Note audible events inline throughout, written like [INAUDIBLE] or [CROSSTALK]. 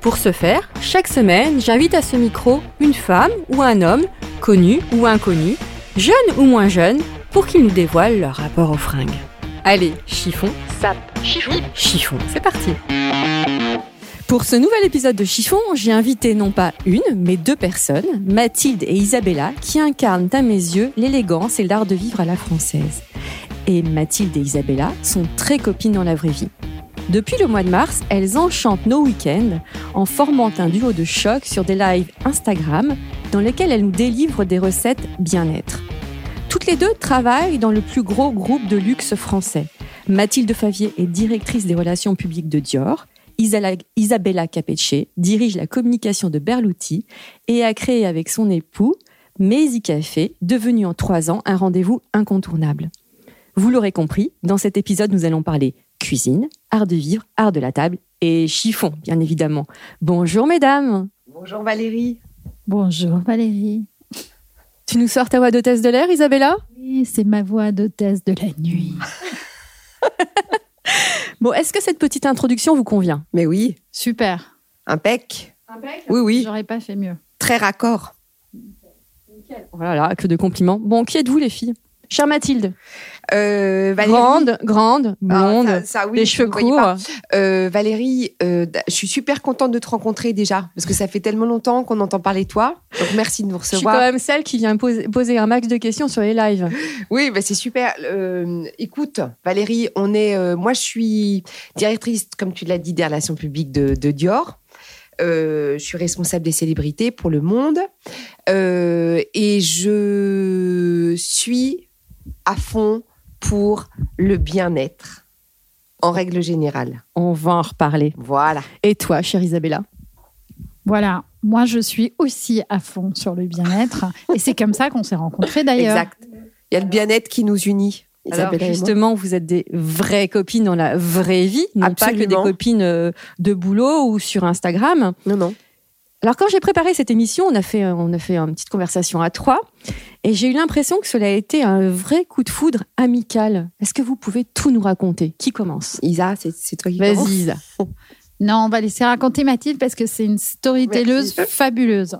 Pour ce faire, chaque semaine, j'invite à ce micro une femme ou un homme, connu ou inconnu, jeune ou moins jeune, pour qu'ils nous dévoilent leur rapport aux fringues. Allez, chiffon, sap, chiffon, chiffon, c'est parti pour ce nouvel épisode de Chiffon, j'ai invité non pas une, mais deux personnes, Mathilde et Isabella, qui incarnent à mes yeux l'élégance et l'art de vivre à la française. Et Mathilde et Isabella sont très copines dans la vraie vie. Depuis le mois de mars, elles enchantent nos week-ends en formant un duo de choc sur des lives Instagram dans lesquels elles nous délivrent des recettes bien-être. Toutes les deux travaillent dans le plus gros groupe de luxe français. Mathilde Favier est directrice des relations publiques de Dior Isabella Capecce dirige la communication de Berluti et a créé avec son époux Maisy Café, devenu en trois ans un rendez-vous incontournable. Vous l'aurez compris, dans cet épisode, nous allons parler cuisine, art de vivre, art de la table et chiffon, bien évidemment. Bonjour mesdames. Bonjour Valérie. Bonjour Valérie. Tu nous sors ta voix d'hôtesse de l'air, Isabella? Oui, c'est ma voix d'hôtesse de la nuit. [LAUGHS] Bon, est-ce que cette petite introduction vous convient? Mais oui. Super. Impec. Impec Oui, oui. J'aurais pas fait mieux. Très raccord. Voilà, que de compliments. Bon, qui êtes-vous les filles? Chère Mathilde. Euh, Valérie. Grande, grande, blonde, Ah, ça, ça, oui, les cheveux courts. Euh, Valérie, euh, je suis super contente de te rencontrer déjà, parce que ça fait tellement longtemps qu'on entend parler de toi. Donc merci de nous Je suis recevoir. quand même celle qui vient poser, poser un max de questions sur les lives. Oui, bah, c'est super. Écoute, Valérie, on est, moi je suis directrice, comme tu l'as dit, des relations publiques de, de Dior. Euh, je suis responsable des célébrités pour le monde Euh, et je suis à fond pour le bien-être en règle générale. On va en reparler. Voilà. Et toi, chère Isabella? Voilà. Moi, je suis aussi à fond sur le bien-être. [LAUGHS] et c'est comme ça qu'on s'est rencontrés d'ailleurs. Exact. Il y a le bien-être qui nous unit. Alors justement, vous êtes des vraies copines dans la vraie vie, non pas que des copines euh, de boulot ou sur Instagram. Non, non. Alors quand j'ai préparé cette émission, on a fait on a fait une petite conversation à trois et j'ai eu l'impression que cela a été un vrai coup de foudre amical. Est-ce que vous pouvez tout nous raconter? Qui commence? Isa, c'est toi qui commence. Vas-y Isa. [LAUGHS] Non, on va laisser raconter Mathilde parce que c'est une storytelleuse fabuleuse.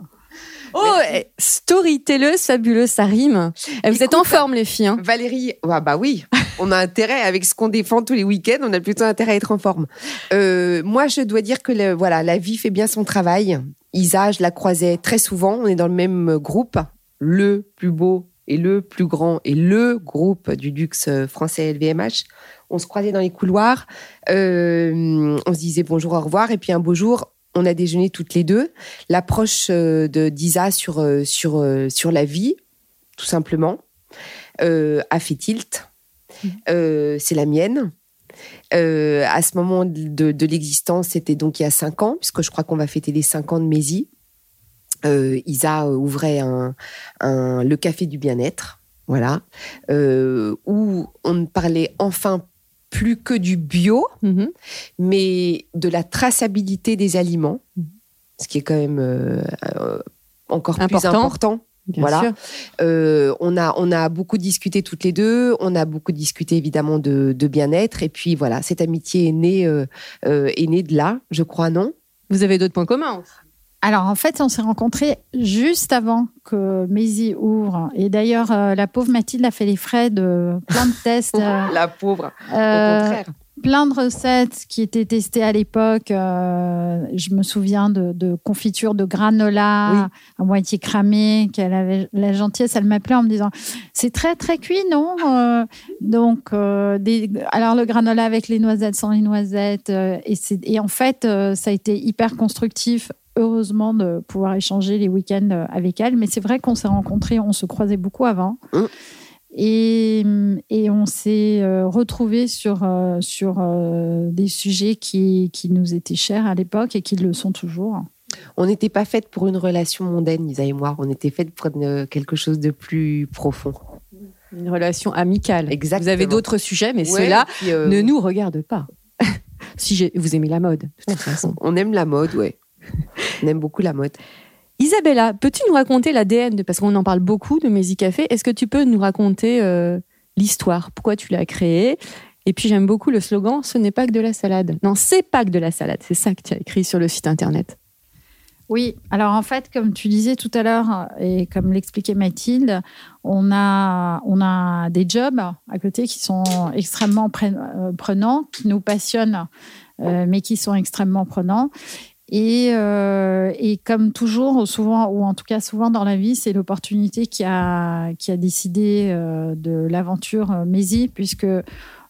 Oh, eh, storytelleuse fabuleuse, ça rime. Eh, vous êtes en forme les filles. hein? Valérie, ouais, bah oui, on a intérêt avec ce qu'on défend tous les week-ends, on a plutôt intérêt à être en forme. Euh, moi, je dois dire que le- voilà, la vie fait bien son travail. Isa, je la croisais très souvent. On est dans le même groupe, le plus beau et le plus grand et le groupe du luxe français LVMH. On se croisait dans les couloirs, euh, on se disait bonjour, au revoir, et puis un beau jour, on a déjeuné toutes les deux. L'approche euh, de d'Isa sur euh, sur euh, sur la vie, tout simplement, euh, a fait tilt. Euh, c'est la mienne. Euh, à ce moment de, de l'existence, c'était donc il y a cinq ans, puisque je crois qu'on va fêter les cinq ans de Mézi. Euh, Isa ouvrait un, un- le café du bien-être, voilà, euh, où on ne parlait enfin plus que du bio, Mhm. mais de la traçabilité des aliments, ce qui est quand même encore plus Important. Bien Voilà. sûr. Euh, on, a, on a beaucoup discuté toutes les deux, on a beaucoup discuté évidemment de, de bien-être, et puis voilà, cette amitié est née, euh, euh, est née de là, je crois, non? Vous avez d'autres points communs. Alors en fait, on s'est rencontrés juste avant que Maisy ouvre. Et d'ailleurs, euh, la pauvre Mathilde a fait les frais de plein de tests. [LAUGHS] La pauvre, au contraire. Plein de recettes qui étaient testées à l'époque. Euh, je me souviens de, de confiture de granola à moitié cramée, qu'elle avait la gentillesse, elle m'appelait en me disant c'est très très cuit, non Euh, Donc, euh, des, alors le granola avec les noisettes, sans les noisettes, et, en fait, ça a été hyper constructif. Heureusement de pouvoir échanger les week-ends avec elle, mais c'est vrai qu'on s'est rencontrés, on se croisait beaucoup avant. Mm. Et, et on s'est euh, retrouvés sur, euh, sur euh, des sujets qui, qui nous étaient chers à l'époque et qui le sont toujours. On n'était pas faites pour une relation mondaine, Isa et moi. On était faites pour une- quelque chose de plus profond. Une relation amicale. Exactement. Vous avez d'autres sujets, mais Ouais, ceux-là euh, ne nous regardent pas. [LAUGHS] si vous aimez la mode, de toute [LAUGHS] façon. On aime la mode, ouais. On aime beaucoup la mode. Isabella, peux-tu nous raconter l'ADN de parce qu'on en parle beaucoup de Mézi Café. Est-ce que tu peux nous raconter euh, l'histoire? Pourquoi tu l'as créé Et puis j'aime beaucoup le slogan "Ce n'est pas que de la salade". Non, c'est pas que de la salade. C'est ça que tu as écrit sur le site internet. Oui, alors en fait, comme tu disais tout à l'heure, et comme l'expliquait Mathilde, on a, on a des jobs à côté qui sont extrêmement euh, prenants, qui nous passionnent, euh, mais qui sont extrêmement prenants. Et, euh, et comme toujours, souvent, ou en tout cas souvent dans la vie, c'est l'opportunité qui a, qui a décidé euh, de l'aventure euh, puisque euh,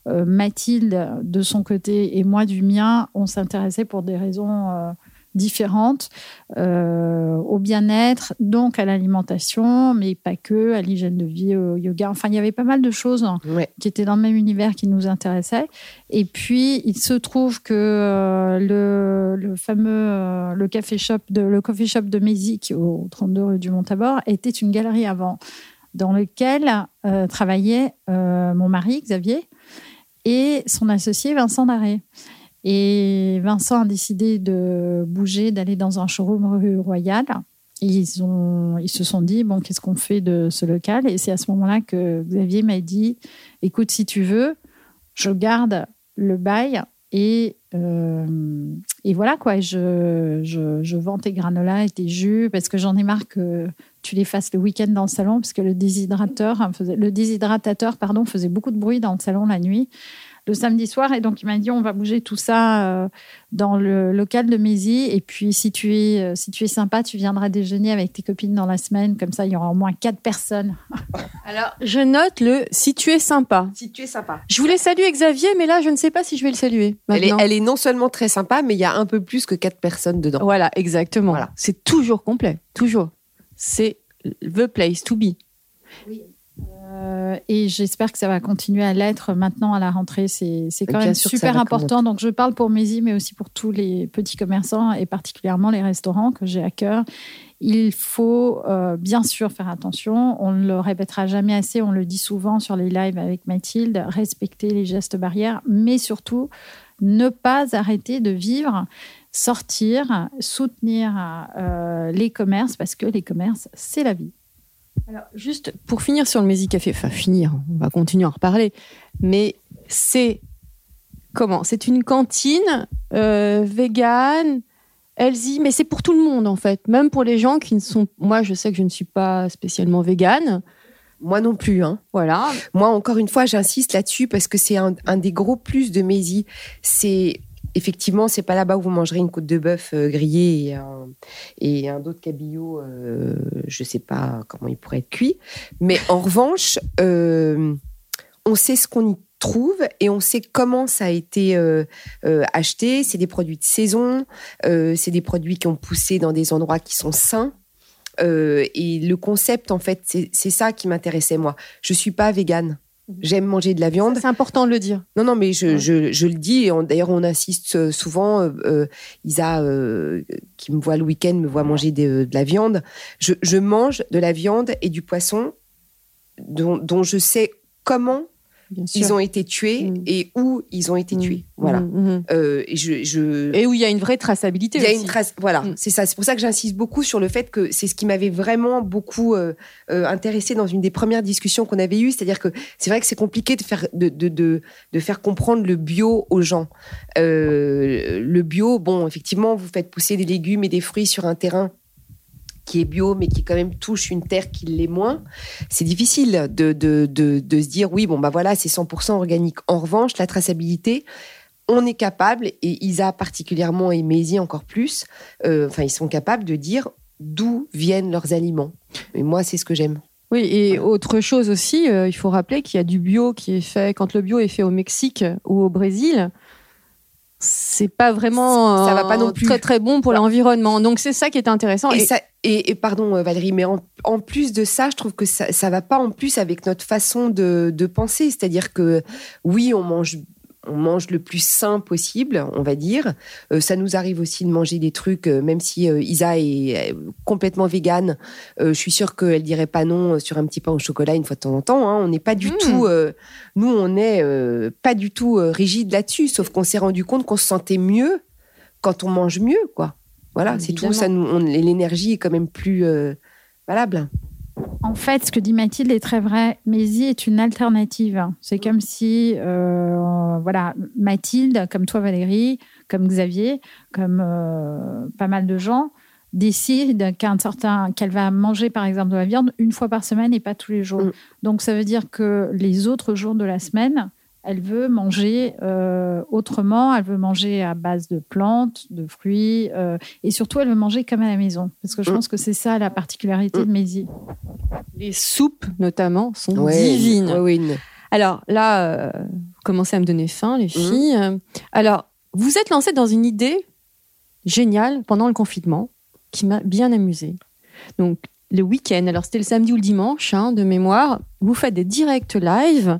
Mathilde, de son côté, et moi, du mien, on s'intéressait pour des raisons différentes euh, au bien-être, donc à l'alimentation, mais pas que, à l'hygiène de vie, au yoga. Enfin, il y avait pas mal de choses Ouais. qui étaient dans le même univers qui nous intéressaient. Et puis, il se trouve que euh, le, le fameux euh, le café shop de le coffee shop de Mézi, qui est au 32 rue du Mont-Tabor, était une galerie avant, dans lequel travaillait mon mari Xavier et son associé Vincent Daré. Et Vincent a décidé de bouger, d'aller dans un showroom rue Royale. Ils, ont, ils se sont dit, bon, qu'est-ce qu'on fait de ce local? Et c'est à ce moment-là que Xavier m'a dit, écoute, si tu veux, je garde le bail et, euh, et voilà quoi, je, je, je vends tes granolas et tes jus parce que j'en ai marre que tu les fasses le week-end dans le salon parce que le déshydrateur, le déshydratateur pardon, faisait beaucoup de bruit dans le salon la nuit le samedi soir et donc il m'a dit on va bouger tout ça euh, dans le local de Mézi et puis si tu es euh, si tu es sympa tu viendras déjeuner avec tes copines dans la semaine comme ça il y aura au moins quatre personnes [LAUGHS] Alors, je note le si tu es sympa. Si tu es sympa. Je voulais saluer Xavier, mais là, je ne sais pas si je vais le saluer. Elle est, maintenant. elle est non seulement très sympa, mais il y a un peu plus que quatre personnes dedans. Voilà, exactement. Voilà. C'est toujours complet, toujours. C'est the place to be. Euh, et j'espère que ça va continuer à l'être maintenant à la rentrée. C'est c'est quand même super important. Donc, je parle pour Mézi, mais aussi pour tous les petits commerçants et particulièrement les restaurants que j'ai à cœur. Il faut euh, bien sûr faire attention. On ne le répétera jamais assez. On le dit souvent sur les lives avec Mathilde. Respecter les gestes barrières, mais surtout ne pas arrêter de vivre, sortir, soutenir euh, les commerces parce que les commerces, c'est la vie. Alors, juste pour finir sur le Mézi Café, enfin finir, on va continuer à en reparler, mais c'est comment C'est une cantine euh, végane, healthy, mais c'est pour tout le monde en fait, même pour les gens qui ne sont. Moi, je sais que je ne suis pas spécialement végane, Moi non plus. Hein. voilà. Moi, encore une fois, j'insiste là-dessus parce que c'est un, un des gros plus de Mézi. C'est effectivement, c'est pas là-bas où vous mangerez une côte de bœuf euh, grillée et un, et dos de cabillaud. Euh, je sais pas comment il pourrait être cuit, mais en revanche, euh, on sait ce qu'on y trouve et on sait comment ça a été euh, acheté. C'est des produits de saison, c'est des produits qui ont poussé dans des endroits qui sont sains. Et le concept, en fait, c'est c'est ça qui m'intéressait moi. Je suis pas végane. J'aime manger de la viande. C'est important de le dire. Non, non, mais je, Ouais. je, je le dis. D'ailleurs, on insiste euh, souvent. euh, euh, Isa, euh, qui me voit le week-end, me voit manger de, de la viande. Je, je mange de la viande et du poisson dont, dont je sais comment. Ils ont été tués Mm. et où ils ont été Mm. tués. Voilà. Mhm. Euh, et je, je, Et où il y a une vraie traçabilité il y a aussi. une trace. Voilà, Mm. c'est ça. C'est pour ça que j'insiste beaucoup sur le fait que c'est ce qui m'avait vraiment beaucoup euh, euh, intéressé dans une des premières discussions qu'on avait eues. C'est-à-dire que c'est vrai que c'est compliqué de faire de, de, de, de faire comprendre le bio aux gens. Euh, le bio, bon, effectivement, vous faites pousser des légumes et des fruits sur un terrain qui est bio, mais qui quand même touche une terre qui l'est moins, c'est difficile de, de, de, de se dire oui, bon, bah voilà, c'est 100% organique. En revanche, la traçabilité, on est capable, et Isa particulièrement et Maisie encore plus, euh, enfin, ils sont capables de dire d'où viennent leurs aliments. Et moi, c'est ce que j'aime. Oui, et autre chose aussi, euh, il faut rappeler qu'il y a du bio qui est fait, quand le bio est fait au Mexique ou au Brésil, c'est pas vraiment Ça va pas non plus. très très bon pour l'environnement. Donc c'est ça qui est intéressant. Et, Et- ça, et, et pardon euh, Valérie, mais en, en plus de ça, je trouve que ça, ça va pas en plus avec notre façon de, de penser. C'est-à-dire que oui, on mange, on mange le plus sain possible, on va dire. Euh, ça nous arrive aussi de manger des trucs, euh, même si euh, Isa est complètement végane. je suis sûre qu'elle dirait pas non sur un petit pain au chocolat une fois de temps en temps. hein. On n'est pas du Mm. tout, nous, on n'est pas du tout rigide là-dessus. Sauf qu'on s'est rendu compte qu'on se sentait mieux quand on mange mieux, quoi. Voilà, c'est tout. Ça nous, l'énergie est quand même plus valable. En fait, ce que dit Mathilde est très vrai. Maisie est une alternative. C'est comme si, euh, voilà, Mathilde, comme toi Valérie, comme Xavier, comme euh, pas mal de gens, décide qu'un certain, qu'elle va manger par exemple de la viande une fois par semaine et pas tous les jours. Mm. Donc ça veut dire que les autres jours de la semaine, elle veut manger euh, autrement. Elle veut manger à base de plantes, de fruits, euh, et surtout elle veut manger comme à la maison. Parce que je pense que c'est ça la particularité de Maisie. les soupes notamment sont Ouais, divines. ouais, ouais, une- Alors là, euh, vous commencez à me donner faim, Mhm. les filles. Euh, Alors, vous êtes lancées dans une idée géniale pendant le confinement qui m'a bien amusée. Donc, le week-end, alors c'était le samedi ou le dimanche, hein, de mémoire, vous faites des directs live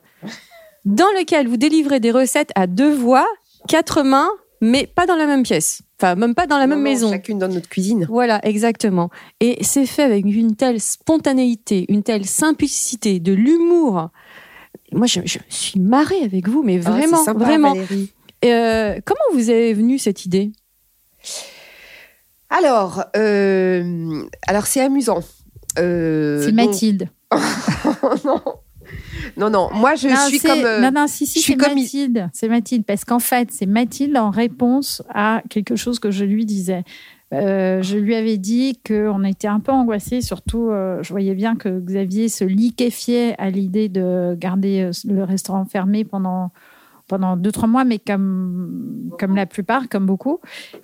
dans lesquels vous délivrez des recettes à deux voix, quatre mains, mais pas dans la même pièce. Enfin, même pas dans la même Non, maison. Chacune dans notre cuisine. Voilà, exactement. Et c'est fait avec une telle spontanéité, une telle simplicité, de l'humour. Moi, je, je me suis marrée avec vous, mais Ah, vraiment, sympa, vraiment. Valérie. Euh, comment vous est venue cette idée? Alors, euh, alors c'est amusant. Euh, C'est donc- Mathilde. [LAUGHS] non. Non, non. Moi, je non, suis comme. euh, non, non, si, si, c'est comme- Mathilde. C'est Mathilde. Parce qu'en fait, c'est Mathilde en réponse à quelque chose que je lui disais. Euh, je lui avais dit qu'on était un peu angoissés, surtout, euh, je voyais bien que Xavier se liquéfiait à l'idée de garder euh, le restaurant fermé pendant pendant deux trois mois, mais comme comme la plupart, comme beaucoup.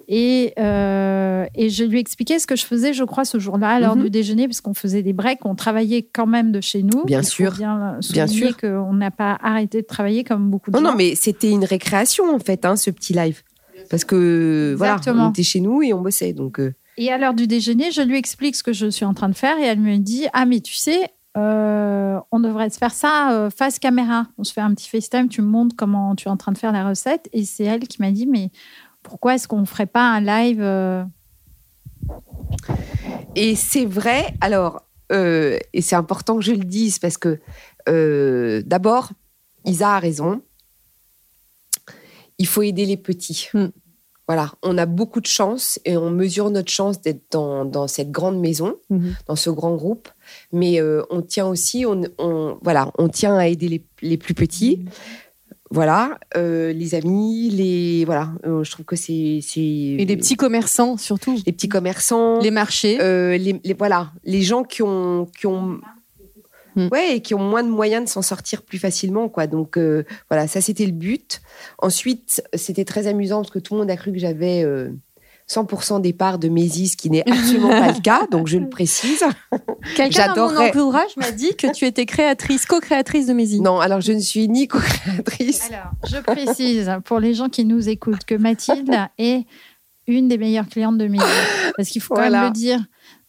Et euh, et je lui expliquais ce que je faisais, je crois, ce jour-là à l'heure Mhm. du déjeuner, parce qu'on faisait des breaks, on travaillait quand même de chez nous. Bien sûr. bien, Bien sûr. qu'on n'a pas arrêté de travailler comme beaucoup de Non, gens. non, mais c'était une récréation en fait, hein, ce petit live. Parce que voilà, Exactement. on était chez nous et on bossait. Donc, euh, Et à l'heure du déjeuner, je lui explique ce que je suis en train de faire et elle me dit Ah, mais tu sais, euh, on devrait se faire ça euh, face caméra. On se fait un petit FaceTime, tu me montres comment tu es en train de faire la recette. Et c'est elle qui m'a dit Mais pourquoi est-ce qu'on ne ferait pas un live euh, Et c'est vrai, alors, euh, et c'est important que je le dise parce que euh, d'abord, Isa a raison. Il faut aider les petits. Hmm. Voilà, on a beaucoup de chance et on mesure notre chance d'être dans, dans cette grande maison, Mhm. dans ce grand groupe. Mais euh, on tient aussi, on, on- voilà, on tient à aider les, les plus petits. Voilà, euh, les amis, les voilà. euh, je trouve que c'est c'est Et les petits commerçants, surtout. les petits commerçants, Les marchés. euh, les, les- voilà, les gens qui ont, qui ont, Hmm. ouais, et qui ont moins de moyens de s'en sortir plus facilement, quoi. Donc euh, voilà, ça c'était le but. Ensuite, c'était très amusant parce que tout le monde a cru que j'avais euh, 100% des parts de Mésis, ce qui n'est absolument pas le [LAUGHS] cas. Donc je le précise. Quelqu'un dans mon entourage m'a dit que tu étais créatrice, co-créatrice de Mésie. Non, alors je ne suis ni co-créatrice. Alors, je précise pour les gens qui nous écoutent que Mathilde est une des meilleures clientes de Midi. Parce qu'il faut quand Voilà. même le dire.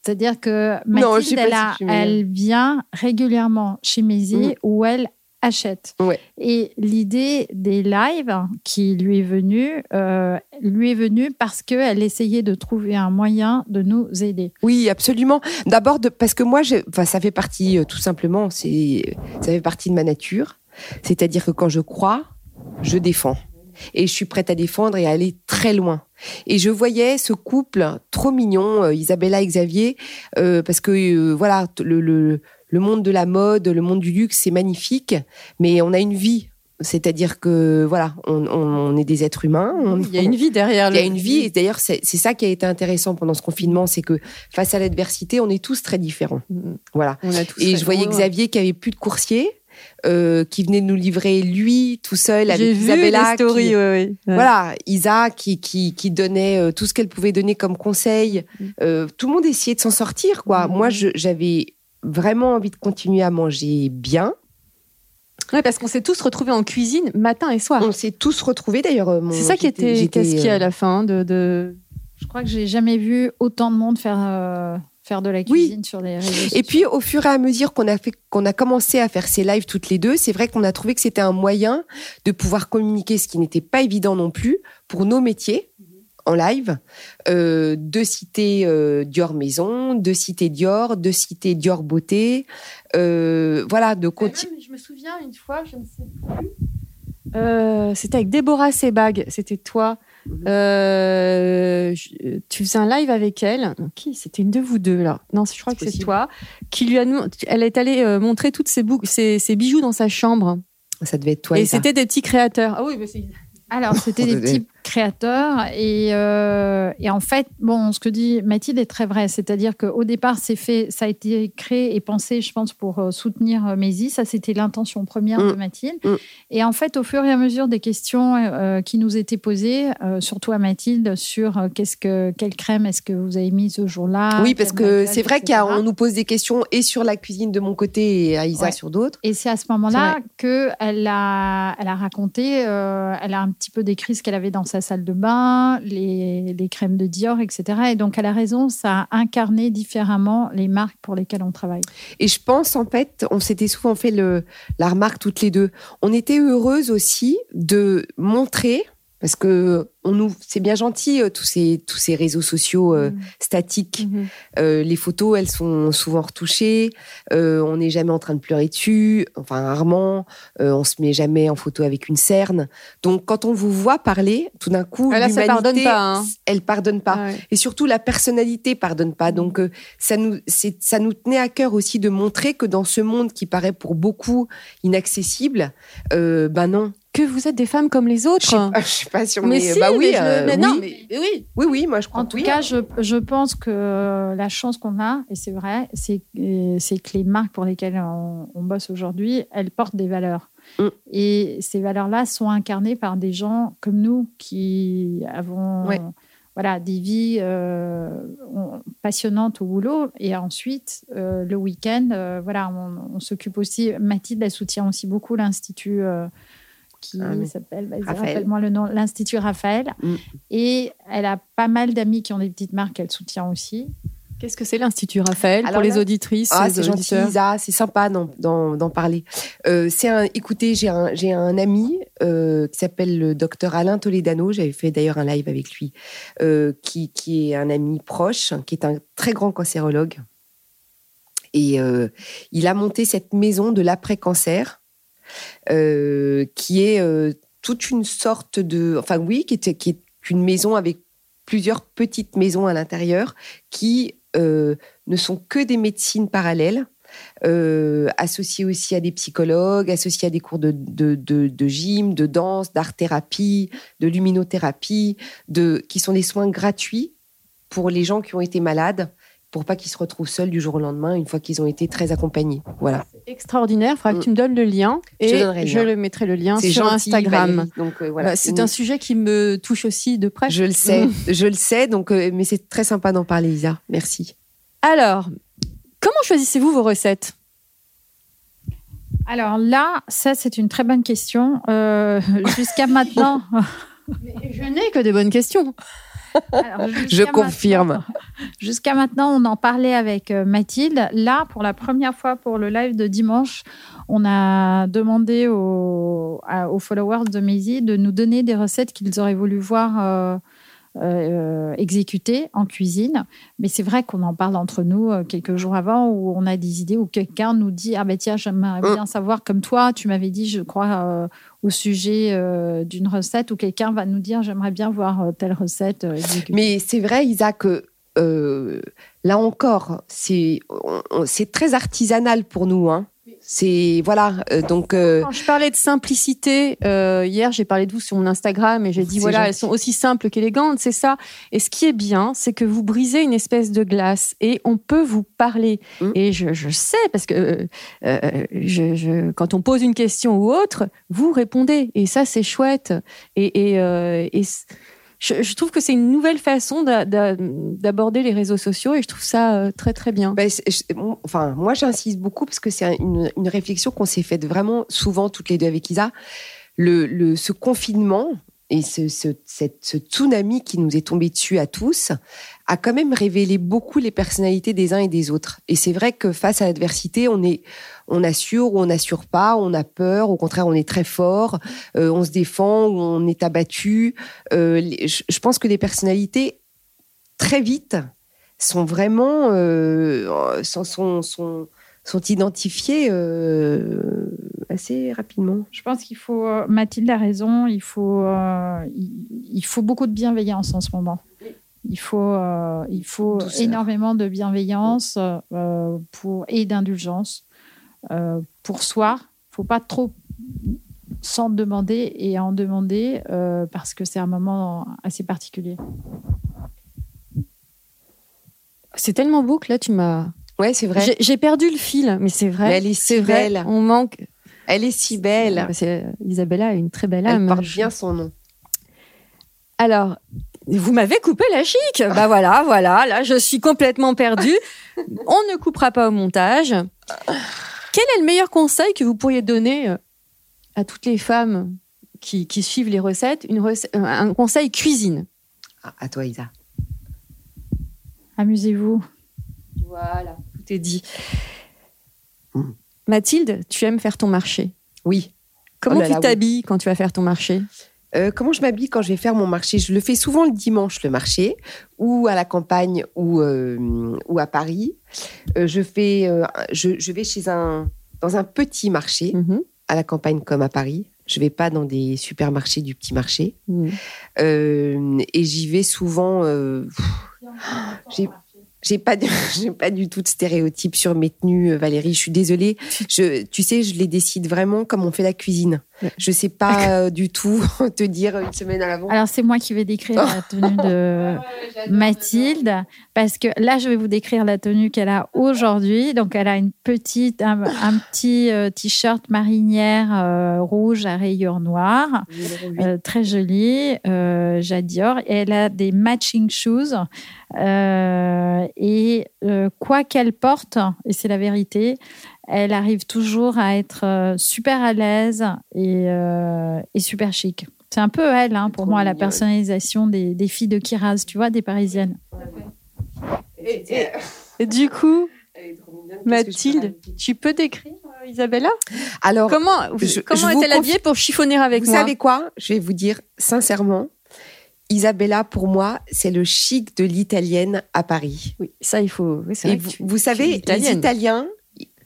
C'est-à-dire que Mathilde, elle, a- vient régulièrement chez Mézi Mm. où elle achète. Ouais. Et l'idée des lives qui lui est venue, euh, lui est venue parce qu'elle essayait de trouver un moyen de nous aider. Oui, absolument. D'abord, parce que moi, ça fait partie, euh, tout simplement, ça fait partie de ma nature. C'est-à-dire que quand je crois, je défends. Et je suis prête à défendre et à aller très loin. Et je voyais ce couple trop mignon, euh, Isabella et Xavier, euh, parce que euh, voilà, le, le, le monde de la mode, le monde du luxe, c'est magnifique, mais on a une vie. C'est-à-dire que voilà, on, est des êtres humains. on- Il y a une vie derrière. il y a une vie, et d'ailleurs, c'est ça qui a été intéressant pendant ce confinement, c'est que face à l'adversité, on est tous très différents. Mhm. Voilà. On a tous Et je voyais ouais. Xavier qui avait plus de coursier, euh, qui venait nous livrer lui tout seul avec J'ai vu Isabella. les stories, qui- ouais, ouais. Voilà, Isa qui, qui, qui donnait euh, tout ce qu'elle pouvait donner comme conseil. Mm. Euh, tout le monde essayait de s'en sortir, quoi. Moi, je- j'avais vraiment envie de continuer à manger bien. Ouais, parce qu'on s'est tous retrouvés en cuisine matin et soir. On s'est tous retrouvés, d'ailleurs. C'est ça qui était qu'est-ce qu'il y a euh, à la fin de, de... Je crois que j'ai jamais vu autant de monde faire, euh, faire de la cuisine sur les réseaux sociaux. Et puis, au fur et à mesure qu'on a fait, qu'on a commencé à faire ces lives toutes les deux, c'est vrai qu'on a trouvé que c'était un moyen de pouvoir communiquer, ce qui n'était pas évident non plus pour nos métiers en live, euh, de citer euh, Dior Maison, de citer Dior, de citer Dior Beauté, euh, voilà, de continuer. je me souviens une fois, je ne sais plus. Euh, c'était avec Déborah Sebag, c'était toi. Mhm. Euh, je- tu faisais un live avec elle. Qui? C'était une de vous deux là. Non, je crois que c'est toi. Qui lui a, elle est allée euh, montrer toutes ses, ses, ses bijoux dans sa chambre. Ça devait être toi. et c'était des petits créateurs. Ah oui, mais c'est. Alors, [LAUGHS] c'était des petits créateurs. Et, euh, et en fait, bon, ce que dit Mathilde est très vrai. C'est-à-dire qu'au départ, c'est fait, ça a été créé et pensé, je pense, pour euh, soutenir euh, Maisy. Ça, c'était l'intention première Mm. de Mathilde. Mm. Et en fait, au fur et à mesure des questions euh, qui nous étaient posées, euh, surtout à Mathilde, sur qu'est-ce que, quelle crème est-ce que vous avez mise ce jour-là Oui, parce que c'est vrai qu'on nous pose des questions et sur la cuisine de mon côté et à Isa Ouais. sur d'autres. Et c'est à ce moment-là qu'elle a, elle a raconté, elle a un petit peu décrit ce qu'elle avait dans sa salle de bain, les, crèmes de Dior, etc. Et donc, elle a raison, ça a incarné différemment les marques pour lesquelles on travaille. Et je pense, en fait, on s'était souvent fait le, la remarque toutes les deux. On était heureuses aussi de montrer, parce que on nous, c'est bien gentil, euh, tous ces, tous ces réseaux sociaux euh, statiques. Euh, les photos, elles sont souvent retouchées. Euh, on n'est jamais en train de pleurer dessus. Enfin, rarement. On se met jamais en photo avec une cerne. Donc, quand on vous voit parler, tout d'un coup, Ah l'humanité, pardonne pas, hein. elle pardonne pas. Ouais. Et surtout, la personnalité pardonne pas. Donc, ça nous, c'est, ça nous tenait à cœur aussi de montrer que dans ce monde qui paraît pour beaucoup inaccessible, ben non. Que vous êtes des femmes comme les autres. Je sais pas, je sais pas si on mais est. si, bah oui, mais je- euh, mais oui. non, mais oui. oui, oui, moi je crois. En tout oui. cas, je, je pense que la chance qu'on a, et c'est vrai, c'est euh, c'est que les marques pour lesquelles on, on bosse aujourd'hui, elles portent des valeurs. Mm. Et ces valeurs-là sont incarnées par des gens comme nous qui avons Ouais. voilà, des vies euh, on- passionnantes au boulot. Et ensuite, euh, le week-end, euh, voilà, on, on s'occupe aussi. Mathilde, elle soutient aussi beaucoup l'Institut. Euh, qui Ah oui. s'appelle, Raphaël. rappelle-moi le nom, l'Institut Raphaël. Mm. Et elle a pas mal d'amis qui ont des petites marques qu'elle soutient aussi. Qu'est-ce que c'est l'Institut Raphaël Alors pour les auditrices Ah, et c'est gentil, Isa, c'est sympa d'en, parler. Euh, c'est un, écoutez, j'ai un, j'ai un ami euh, qui s'appelle le docteur Alain Toledano. J'avais fait d'ailleurs un live avec lui, euh, qui, qui est un ami proche, qui est un très grand cancérologue. Et euh, il a monté cette maison de l'après-cancer, euh, qui est euh, toute une sorte de, enfin oui, qui est, une maison avec plusieurs petites maisons à l'intérieur qui euh, ne sont que des médecines parallèles, euh, associées aussi à des psychologues, associées à des cours de, de, de, de gym, de danse, d'art-thérapie, de luminothérapie, de, qui sont des soins gratuits pour les gens qui ont été malades, pour pas qu'ils se retrouvent seuls du jour au lendemain une fois qu'ils ont été très accompagnés. Voilà. Extraordinaire. Il faudra que tu me donnes le lien et le je le mettrai le lien sur gentil, Instagram. Valérie. Donc euh, voilà. Bah, c'est un sujet qui me touche aussi de près. Je le sais, [LAUGHS] je le sais. Donc, euh, mais c'est très sympa d'en parler, Isa. Merci. Alors, comment choisissez-vous vos recettes? Alors là, ça, c'est une très bonne question. Euh, [LAUGHS] jusqu'à [LAUGHS] maintenant. Je n'ai que des bonnes questions. Alors, [LAUGHS] Je confirme. [LAUGHS] Jusqu'à maintenant, on en parlait avec euh, Mathilde. Là, pour la première fois pour le live de dimanche, on a demandé aux followers de Maisie de nous donner des recettes qu'ils auraient voulu voir euh, euh, exécutées en cuisine. Mais c'est vrai qu'on en parle entre nous euh, quelques jours avant où on a des idées, où quelqu'un nous dit Ah ben tiens, j'aimerais Mm. bien savoir, comme toi, tu m'avais dit, je crois, euh, au sujet euh, d'une recette, où quelqu'un va nous dire J'aimerais bien voir euh, telle recette euh, exécutée. Mais c'est vrai, Isa, que euh, là encore, c'est très artisanal pour nous. Hein. C'est voilà. euh, donc euh, Quand je parlais de simplicité, euh, hier j'ai parlé de vous sur mon Instagram et j'ai dit C'est voilà, gentil. elles sont aussi simples qu'élégantes, c'est ça. Et ce qui est bien, c'est que vous brisez une espèce de glace et on peut vous parler. Mm. Et je, je sais parce que je, je- quand on pose une question ou autre, vous répondez et ça c'est chouette. Et, et, et c- je, trouve que c'est une nouvelle façon d'a- d'a- d'aborder les réseaux sociaux et je trouve ça euh, très très bien. Ben, enfin, moi, j'insiste beaucoup parce que c'est une, réflexion qu'on s'est faite vraiment souvent toutes les deux avec Isa. Le, ce confinement et ce, ce tsunami qui nous est tombé dessus à tous a quand même révélé beaucoup les personnalités des uns et des autres. Et c'est vrai que face à l'adversité, on est, on assure ou on n'assure pas, on a peur, au contraire, on est très fort, euh, on se défend ou on est abattu. Euh, les- je, pense que les personnalités très vite sont vraiment euh, sont, sont, sont, sont identifiés euh, assez rapidement. Je pense qu'il faut, Mathilde a raison, il faut, il, il faut beaucoup de bienveillance en ce moment. Il faut, euh, il faut Douceur. énormément de bienveillance euh, pour, et d'indulgence euh, pour soi. Il ne faut pas trop s'en demander et en demander euh, parce que c'est un moment assez particulier. C'est tellement beau que là tu m'as. Ouais, c'est vrai. J'ai- perdu le fil, mais c'est vrai. Mais elle est si vrai, belle. On manque. Elle est si belle. Isabella a une très belle Elle âme. porte Je- bien son nom. Alors, vous m'avez coupé la chic. Bah voilà, voilà. Là, je suis complètement perdue. [LAUGHS] On ne coupera pas au montage. Quel est le meilleur conseil que vous pourriez donner euh, à toutes les femmes qui, qui suivent les recettes? Une euh, Un conseil cuisine. Ah, à toi, Isa. Amusez-vous. Voilà, tout est dit. Mm. Mathilde, tu aimes faire ton marché? Oui. Comment Oh là tu oui. t'habilles quand tu vas faire ton marché? Euh, comment je m'habille quand je vais faire mon marché? Je le fais souvent le dimanche, le marché, ou à la campagne, ou, euh, ou à Paris. Euh, je, fais, je, je vais chez un, dans un petit marché, Mhm. à la campagne comme à Paris. Je vais pas dans des supermarchés du petit marché. Mhm. Et j'y vais souvent. pff, j'ai pas du- [LAUGHS] j'ai pas du tout de stéréotypes sur mes tenues, euh, Valérie. Je suis désolée. Je, tu sais, je les décide vraiment comme on fait la cuisine. Je sais pas euh, du tout [LAUGHS] te dire une semaine à l'avance. Alors, c'est moi qui vais décrire la [LAUGHS] tenue de Mathilde, parce que là, je vais vous décrire la tenue qu'elle a aujourd'hui. Donc, elle a une petite, un, un petit euh, t-shirt marinière euh, rouge à rayures noires, euh, très joli, euh, Jadior. Et elle a des matching shoes. Euh, et euh, quoi qu'elle porte, et c'est la vérité, elle arrive toujours à être euh, super à l'aise et, euh, et super chic. C'est un peu elle, hein, pour moi, la personnalisation des, des filles de Kiraz, tu vois, des Parisiennes. Et du coup, [LAUGHS] Mathilde, tu peux décrire euh, Isabella? Alors, Comment, je- comment je vous est-elle habillée pour chiffonner avec vous moi? savez quoi? Je vais vous dire sincèrement, Isabella, pour moi, c'est le chic de l'italienne à Paris. Oui, ça il faut. oui, Et vous, tu- savez, les. Italiens,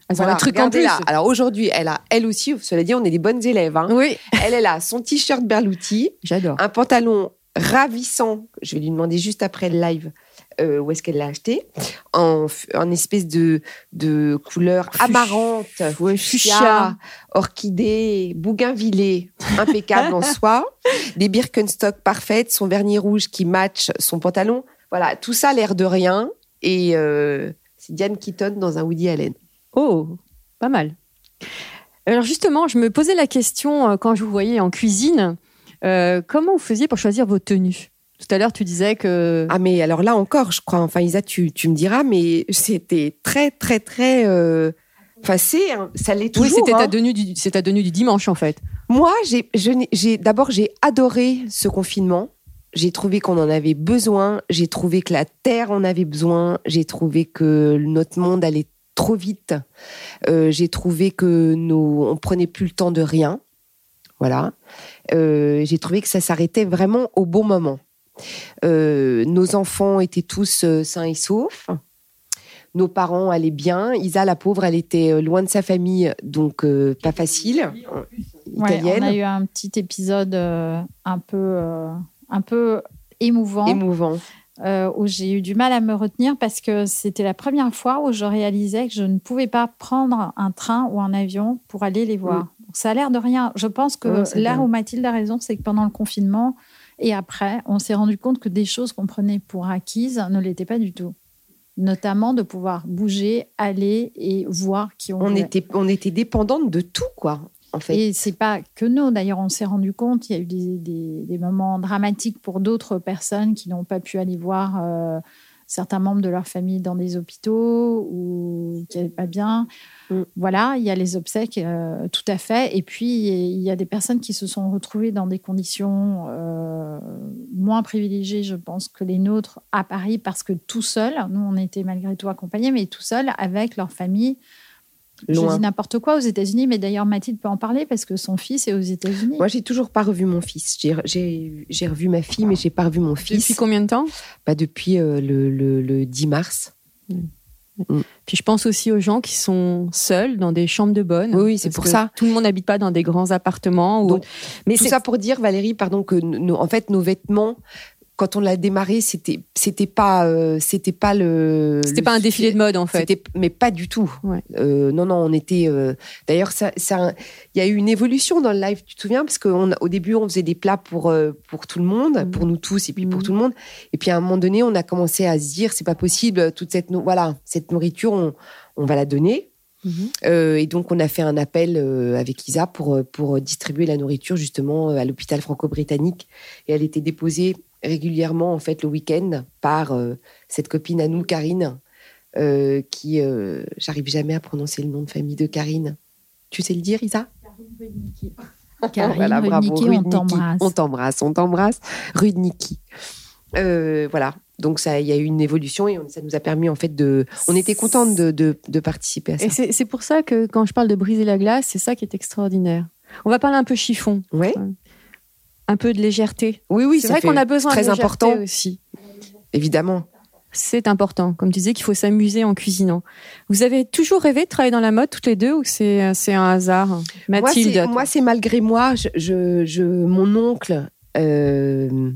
ont voilà, un truc en plus. là. Alors aujourd'hui, elle a, elle aussi, cela dit, on est des bonnes élèves. hein. Oui, Elle est là, son t-shirt Berluti, j'adore. un pantalon ravissant. Je vais lui demander juste après le live euh, où est-ce qu'elle l'a acheté, en, en espèce de, de couleur amarante, Ouais, fuchsia, orchidée, bougainvillée, [LAUGHS] impeccable en soi, des Birkenstock parfaites, son vernis rouge qui match son pantalon. Voilà, tout ça a l'air de rien. Et euh, c'est Diane Keaton dans un Woody Allen. Oh, pas mal. Alors justement, je me posais la question euh, quand je vous voyais en cuisine, euh, comment vous faisiez pour choisir vos tenues? Tout à l'heure, tu disais que Ah mais alors là encore, je crois, enfin Isa, tu, tu me diras, mais c'était très très très... euh, Enfin c'est, hein, ça l'est oui, toujours. c'était ta hein. tenue du, c'est ta tenue du dimanche en fait. Moi, j'ai, d'abord, j'ai adoré ce confinement. J'ai trouvé qu'on en avait besoin. J'ai trouvé que la Terre en avait besoin. J'ai trouvé que notre monde allait trop vite. Euh, j'ai trouvé que nos, on prenait plus le temps de rien. Voilà. Euh, j'ai trouvé que ça s'arrêtait vraiment au bon moment. Euh, nos enfants étaient tous euh, sains et saufs. Nos parents allaient bien. Isa, la pauvre, elle était euh, loin de sa famille, donc euh, pas facile. Ouais, Italienne. on a eu un petit épisode euh, un peu, euh, un peu émouvant. émouvant. où j'ai eu du mal à me retenir parce que c'était la première fois où je réalisais que je ne pouvais pas prendre un train ou un avion pour aller les voir. Mm. Donc, ça a l'air de rien. Je pense que là bien. où Mathilde a raison, c'est que pendant le confinement et après, on s'est rendu compte que des choses qu'on prenait pour acquises ne l'étaient pas du tout. Notamment de pouvoir bouger, aller et voir qui on, On voulait. était, on était dépendante de tout, quoi, en fait. Et c'est pas que nous. D'ailleurs, on s'est rendu compte, il y a eu des, des- des moments dramatiques pour d'autres personnes qui n'ont pas pu aller voir euh, certains membres de leur famille dans des hôpitaux ou qui n'allaient pas bien. Mm. Voilà, il y a les obsèques, euh, tout à fait. Et puis, il y a des personnes qui se sont retrouvées dans des conditions euh, moins privilégiées, je pense, que les nôtres à Paris, parce que tout seul, nous, on était malgré tout accompagnés, mais tout seul avec leur famille. Je dis n'importe quoi aux États-Unis, mais d'ailleurs Mathilde peut en parler parce que son fils est aux États-Unis. Moi, j'ai toujours pas revu mon fils. J'ai- revu ma fille, mais j'ai pas revu mon fils. Depuis combien de temps? Bah, Depuis euh, le, le- le 10 mars. Puis je pense aussi aux gens qui sont seuls dans des chambres de bonne. Oui, oui, c'est pour que ça. Tout le monde n'habite pas dans des grands appartements. Ou... Donc, Mais Tout c'est ça pour dire, Valérie, pardon, que nos- en fait, nos vêtements, quand on l'a démarré, c'était c'était pas euh, c'était pas le c'était pas un défilé de mode en fait. Mais pas du tout. Ouais. Euh, non, non, on était. euh, D'ailleurs, ça, ça, il y a eu une évolution dans le live. Tu te souviens? Parce qu'au début, on faisait des plats pour pour tout le monde, Mhm. pour nous tous, et puis pour Mhm. tout le monde. Et puis à un moment donné, on a commencé à se dire, c'est pas possible. Toute cette voilà, cette nourriture, on, on va la donner. Mhm. Euh, et donc, on a fait un appel euh, avec Isa pour, pour distribuer la nourriture justement à l'hôpital franco-britannique. Et elle était déposée régulièrement, en fait, le week-end par euh, cette copine à nous, Karine, euh, qui, euh, j'arrive jamais à prononcer le nom de famille de Karine. Tu sais le dire, Isa? Karine [LAUGHS] Voilà, bravo, Rudnicki, on t'embrasse. On t'embrasse, on t'embrasse. Rudnicki. Euh, voilà. Donc ça, il y a eu une évolution et on- ça nous a permis en fait de. On était contente de, de, de participer à ça. Et c'est pour ça que quand je parle de briser la glace, c'est ça qui est extraordinaire. On va parler un peu chiffon, Ouais. Un peu de légèreté. Oui, oui, c'est vrai qu'on a besoin très de légèreté important. aussi. Évidemment. C'est important. Comme tu disais qu'il faut s'amuser en cuisinant. Vous avez toujours rêvé de travailler dans la mode toutes les deux ou c'est c'est un hasard? Mathilde, Moi, c'est malgré moi. Je, je, je- mon oncle, euh,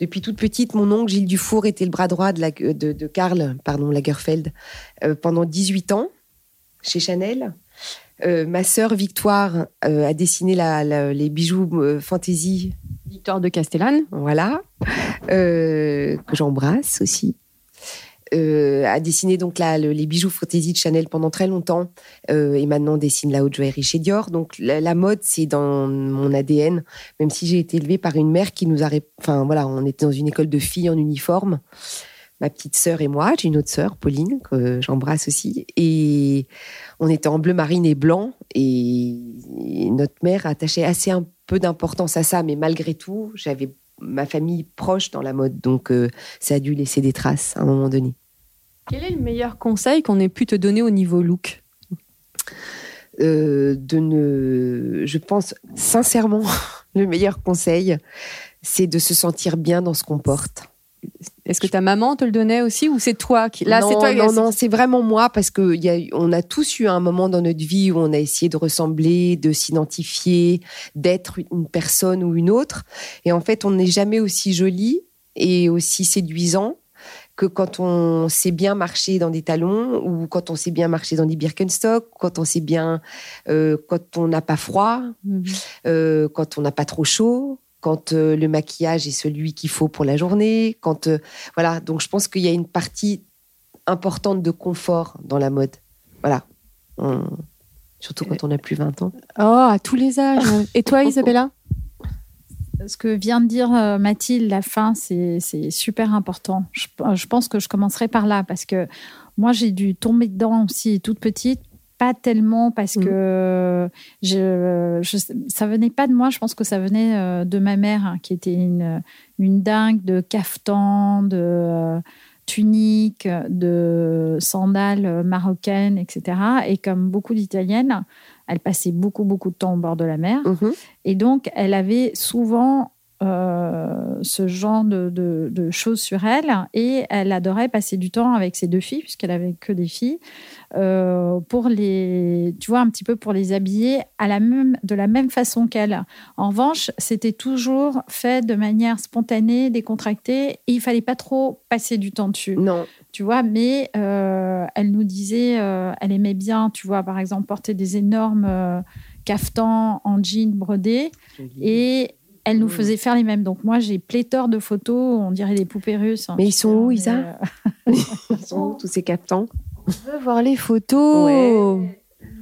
depuis toute petite, mon oncle Gilles Dufour était le bras droit de, la, de, de Karl pardon, Lagerfeld euh, pendant 18 ans chez Chanel. Euh, ma sœur Victoire euh, a dessiné la, la- les bijoux euh, fantaisie, Victoire de Castellane. voilà, que j'embrasse aussi. A dessiné donc la- le- les bijoux fantaisie de Chanel pendant très longtemps et maintenant dessine la haute joaillerie chez Dior. Donc la, mode c'est dans mon ADN, même si j'ai été élevée par une mère qui nous a, enfin voilà, on était dans une école de filles en uniforme. Ma petite sœur et moi, j'ai une autre sœur, Pauline, que j'embrasse aussi, et on était en bleu marine et blanc, et, et notre mère attachait assez un peu d'importance à ça, mais malgré tout, j'avais ma famille proche dans la mode, donc euh, ça a dû laisser des traces à un moment donné. Quel est le meilleur conseil qu'on ait pu te donner au niveau look? Euh, de ne, je pense sincèrement, [LAUGHS] le meilleur conseil, c'est de se sentir bien dans ce qu'on porte. Est-ce que ta maman te le donnait aussi ou c'est toi qui Là, c'est toi. non, non, c'est vraiment moi parce que y a, on a tous eu un moment dans notre vie où on a essayé de ressembler, de s'identifier, d'être une personne ou une autre. Et en fait, on n'est jamais aussi joli et aussi séduisant que quand on sait bien marcher dans des talons ou quand on sait bien marcher dans des Birkenstock, quand on sait bien, euh, quand on n'a pas froid, Mhm. euh, quand on n'a pas trop chaud, quand euh, le maquillage est celui qu'il faut pour la journée, quand euh, voilà. Donc je pense qu'il y a une partie importante de confort dans la mode. Voilà. On- Surtout quand on a plus 20 ans. Oh, à tous les âges. Et toi, [LAUGHS] Isabella? Ce que vient de dire euh, Mathilde, la fin, c'est c'est super important. Je, je pense que je commencerai par là parce que moi, j'ai dû tomber dedans aussi toute petite. Pas tellement parce Mhm. que je, je, ça venait pas de moi. Je pense que ça venait euh, de ma mère, hein, qui était une, une dingue de caftan, de euh, tuniques, de sandales marocaines, etc. Et comme beaucoup d'Italiennes, elle passait beaucoup, beaucoup de temps au bord de la mer. Mhm. Et donc, elle avait souvent euh, ce genre de, de- de choses sur elle. Et elle adorait passer du temps avec ses deux filles puisqu'elle avait que des filles euh, pour les tu vois un petit peu pour les habiller à la même de la même façon qu'elle. En revanche c'était toujours fait de manière spontanée décontractée et il fallait pas trop passer du temps dessus. Non. tu vois, mais euh, elle nous disait, elle aimait bien, tu vois, par exemple, porter des énormes caftans en jean brodé et elle nous faisait faire les mêmes. Donc moi, j'ai pléthore de photos, on dirait des poupées russes. hein, Mais ils sont où, Isa euh, [LAUGHS] Ils sont où, tous ces captants Je veux voir les photos.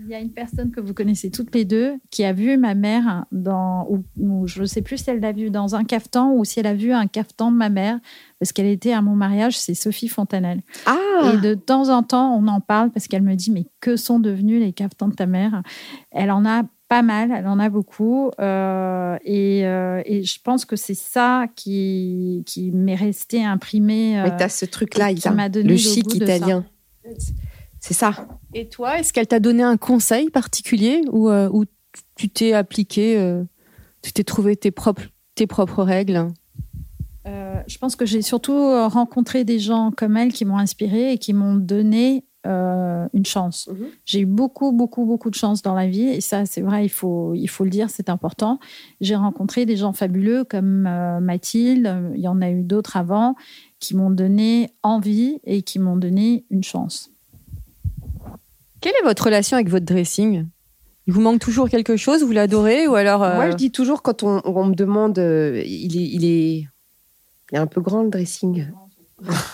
Il y a une personne que vous connaissez toutes les deux qui a vu ma mère dans, ou, ou je ne sais plus si elle l'a vu dans un caftan ou si elle a vu un caftan de ma mère, parce qu'elle était à mon mariage, c'est Sophie Fontanelle. Ah Et de temps en temps, on en parle parce qu'elle me dit Mais que sont devenus les caftans de ta mère? Elle en a pas mal, elle en a beaucoup. euh, et, euh, et je pense que c'est ça qui, qui m'est resté imprimé. euh, Mais t'as ce truc-là, qui Isa. m'a donné Le le chic goût de ça. italien. C'est ça. Et toi, est-ce qu'elle t'a donné un conseil particulier ou euh, ou tu t'es appliqué, euh, tu t'es trouvé tes propres, tes propres règles? Euh, je pense que j'ai surtout euh, rencontré des gens comme elle qui m'ont inspirée et qui m'ont donné euh, une chance. Mhm. J'ai eu beaucoup, beaucoup, beaucoup de chance dans la vie et ça, c'est vrai, il faut, il faut le dire, c'est important. J'ai rencontré des gens fabuleux comme euh, Mathilde, il y en a eu d'autres avant, qui m'ont donné envie et qui m'ont donné une chance. Quelle est votre relation avec votre dressing? Il vous manque toujours quelque chose? Vous l'adorez ou alors euh, Moi, je dis toujours quand on, on me demande, euh, il, est, il, est, il est un peu grand le dressing.